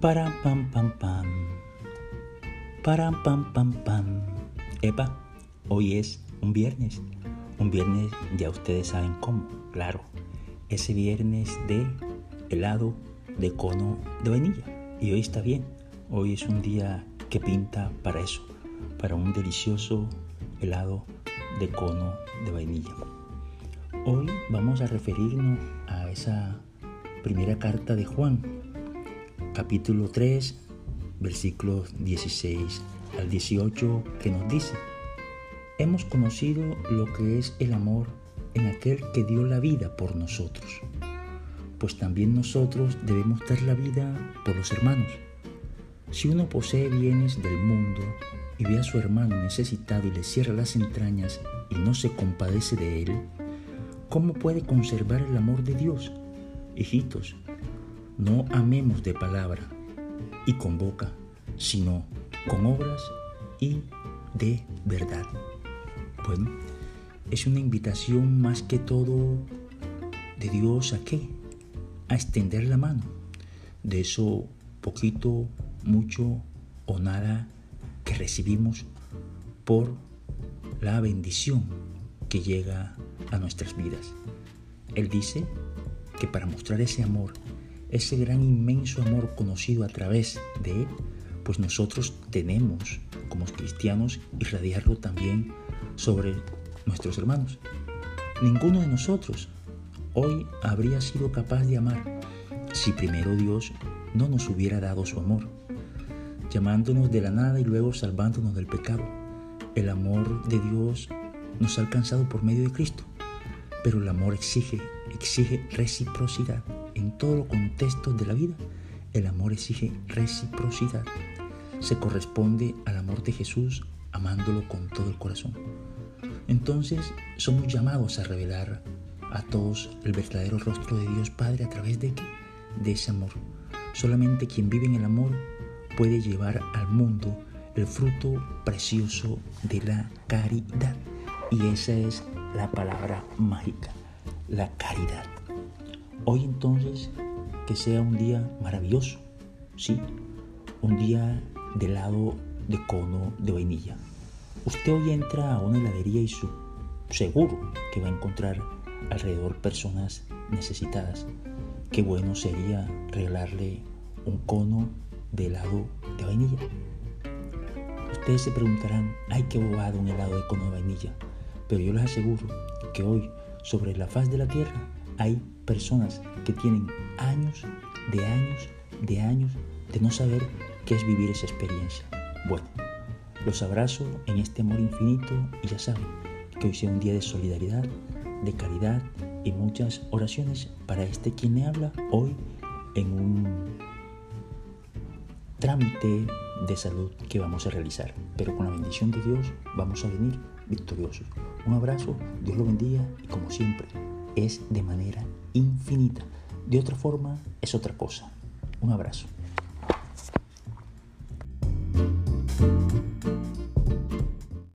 Param pam pam pam. Param pam pam pam. Epa, hoy es un viernes. Un viernes ya ustedes saben cómo, claro. Ese viernes de helado de cono de vainilla. Y hoy está bien. Hoy es un día que pinta para eso, para un delicioso helado de cono de vainilla. Hoy vamos a referirnos a esa primera carta de Juan, capítulo 3, versículos 16 al 18, que nos dice, hemos conocido lo que es el amor en aquel que dio la vida por nosotros, pues también nosotros debemos dar la vida por los hermanos. Si uno posee bienes del mundo y ve a su hermano necesitado y le cierra las entrañas y no se compadece de él, ¿cómo puede conservar el amor de Dios? Hijitos, no amemos de palabra y con boca, sino con obras y de verdad. Bueno, es una invitación más que todo de Dios a qué? A extender la mano. De eso poquito, mucho o nada que recibimos por la bendición que llega a nuestras vidas. Él dice que para mostrar ese amor, ese gran inmenso amor conocido a través de Él, pues nosotros tenemos como cristianos irradiarlo también sobre nuestros hermanos. Ninguno de nosotros hoy habría sido capaz de amar si primero Dios no nos hubiera dado su amor, llamándonos de la nada y luego salvándonos del pecado. El amor de Dios nos ha alcanzado por medio de Cristo, pero el amor exige, exige reciprocidad. En todos los contextos de la vida, el amor exige reciprocidad. Se corresponde al amor de Jesús amándolo con todo el corazón. Entonces somos llamados a revelar a todos el verdadero rostro de Dios Padre a través de De ese amor. Solamente quien vive en el amor puede llevar al mundo el fruto precioso de la caridad. Y esa es la palabra mágica, la caridad. Hoy entonces que sea un día maravilloso, ¿sí? Un día de helado de cono de vainilla. Usted hoy entra a una heladería y su, seguro que va a encontrar alrededor personas necesitadas. Qué bueno sería regalarle un cono de helado de vainilla. Ustedes se preguntarán, ay, qué bobado un helado de cono de vainilla. Pero yo les aseguro que hoy, sobre la faz de la tierra, hay personas que tienen años, de años, de años de no saber qué es vivir esa experiencia. Bueno, los abrazo en este amor infinito y ya saben que hoy sea un día de solidaridad, de caridad y muchas oraciones para este quien le habla hoy en un trámite de salud que vamos a realizar. Pero con la bendición de Dios vamos a venir victoriosos. Un abrazo, Dios lo bendiga y como siempre es de manera infinita. De otra forma es otra cosa. Un abrazo.